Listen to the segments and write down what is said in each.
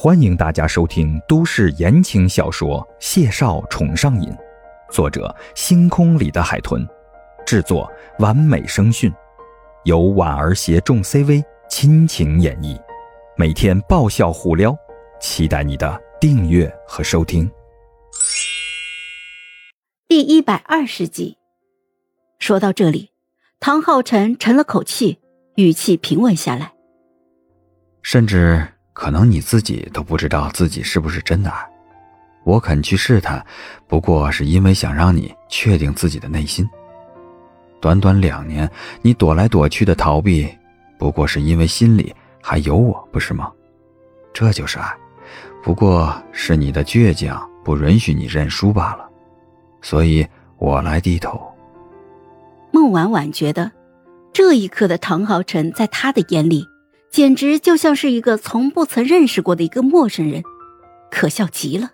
欢迎大家收听都市言情小说《谢少宠上瘾》，作者：星空里的海豚，制作：完美声讯，由婉儿携众 CV 亲情演绎，每天爆笑互撩，期待你的订阅和收听。第一百二十集，说到这里，唐浩辰沉了口气，语气平稳下来，甚至。可能你自己都不知道自己是不是真的爱，我肯去试探，不过是因为想让你确定自己的内心。短短两年，你躲来躲去的逃避，不过是因为心里还有我，不是吗？这就是爱，不过是你的倔强不允许你认输罢了，所以我来低头。孟婉婉觉得，这一刻的唐昊辰在他的眼里。简直就像是一个从不曾认识过的一个陌生人，可笑极了。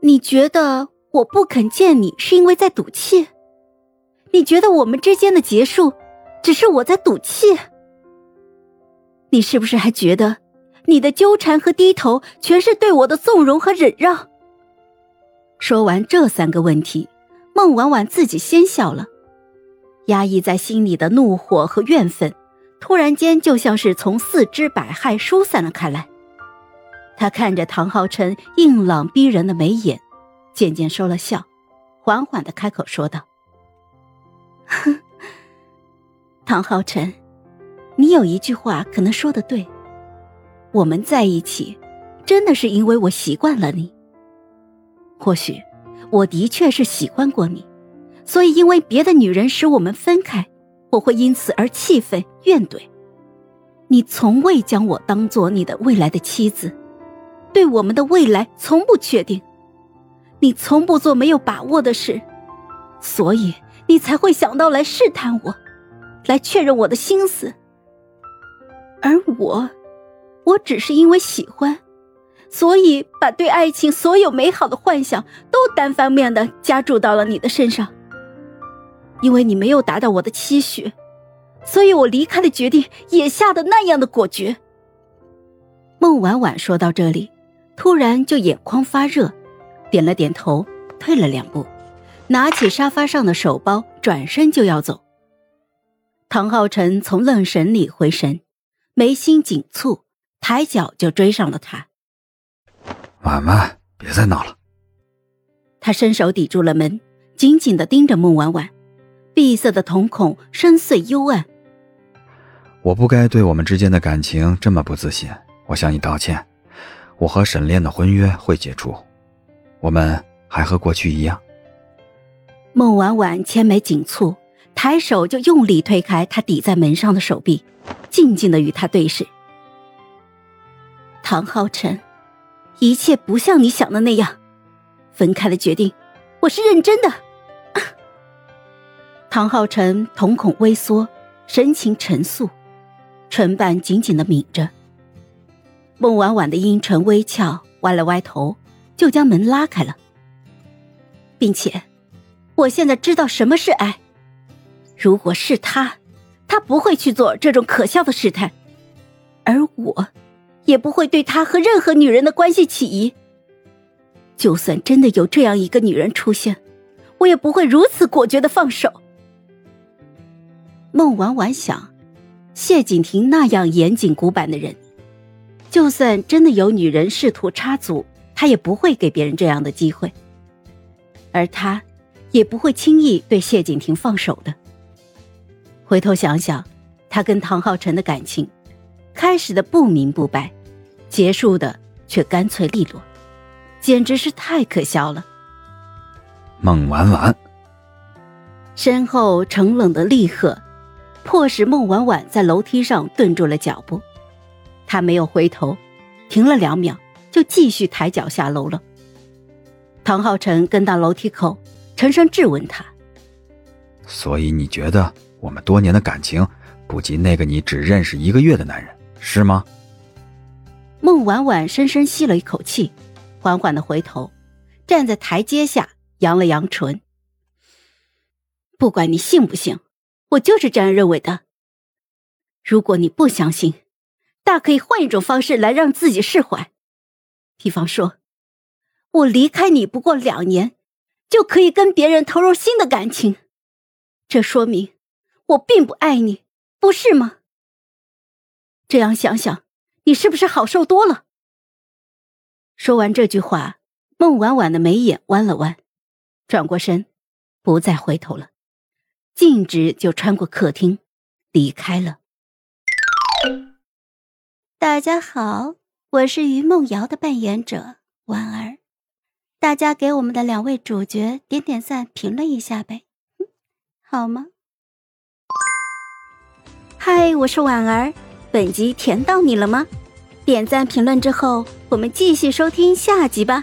你觉得我不肯见你是因为在赌气？你觉得我们之间的结束，只是我在赌气？你是不是还觉得你的纠缠和低头全是对我的纵容和忍让？说完这三个问题，孟婉婉自己先笑了，压抑在心里的怒火和怨愤。突然间，就像是从四肢百骸疏散了开来。他看着唐昊辰硬朗逼人的眉眼，渐渐收了笑，缓缓的开口说道：“哼，唐昊辰，你有一句话可能说的对，我们在一起，真的是因为我习惯了你。或许，我的确是喜欢过你，所以因为别的女人使我们分开。”我会因此而气愤怨怼，你从未将我当做你的未来的妻子，对我们的未来从不确定，你从不做没有把握的事，所以你才会想到来试探我，来确认我的心思。而我，我只是因为喜欢，所以把对爱情所有美好的幻想都单方面的加注到了你的身上。因为你没有达到我的期许，所以我离开的决定也下的那样的果决。孟婉婉说到这里，突然就眼眶发热，点了点头，退了两步，拿起沙发上的手包，转身就要走。唐浩辰从愣神里回神，眉心紧蹙，抬脚就追上了他。婉婉，别再闹了。他伸手抵住了门，紧紧的盯着孟婉婉。闭塞的瞳孔深邃幽暗。我不该对我们之间的感情这么不自信，我向你道歉。我和沈炼的婚约会解除，我们还和过去一样。孟婉婉千眉紧蹙，抬手就用力推开他抵在门上的手臂，静静的与他对视。唐浩辰，一切不像你想的那样，分开的决定，我是认真的。唐浩辰瞳孔微缩，神情沉肃，唇瓣紧紧的抿着。孟婉婉的阴唇微翘，歪了歪头，就将门拉开了，并且，我现在知道什么是爱。如果是他，他不会去做这种可笑的事态，而我，也不会对他和任何女人的关系起疑。就算真的有这样一个女人出现，我也不会如此果决的放手。孟婉婉想，谢景亭那样严谨古板的人，就算真的有女人试图插足，他也不会给别人这样的机会。而他，也不会轻易对谢景亭放手的。回头想想，他跟唐浩辰的感情，开始的不明不白，结束的却干脆利落，简直是太可笑了。孟婉婉，身后冷冷的厉喝。迫使孟婉婉在楼梯上顿住了脚步，她没有回头，停了两秒，就继续抬脚下楼了。唐浩辰跟到楼梯口，沉声质问他：“所以你觉得我们多年的感情不及那个你只认识一个月的男人，是吗？”孟婉婉深深吸了一口气，缓缓的回头，站在台阶下，扬了扬唇：“不管你信不信。”我就是这样认为的。如果你不相信，大可以换一种方式来让自己释怀，比方说，我离开你不过两年，就可以跟别人投入新的感情，这说明我并不爱你，不是吗？这样想想，你是不是好受多了？说完这句话，孟婉婉的眉眼弯了弯，转过身，不再回头了，径直就穿过客厅，离开了。大家好，我是于梦瑶的扮演者婉儿，大家给我们的两位主角点点赞，评论一下呗，好吗？嗨，我是婉儿，本集甜到你了吗？点赞评论之后，我们继续收听下集吧。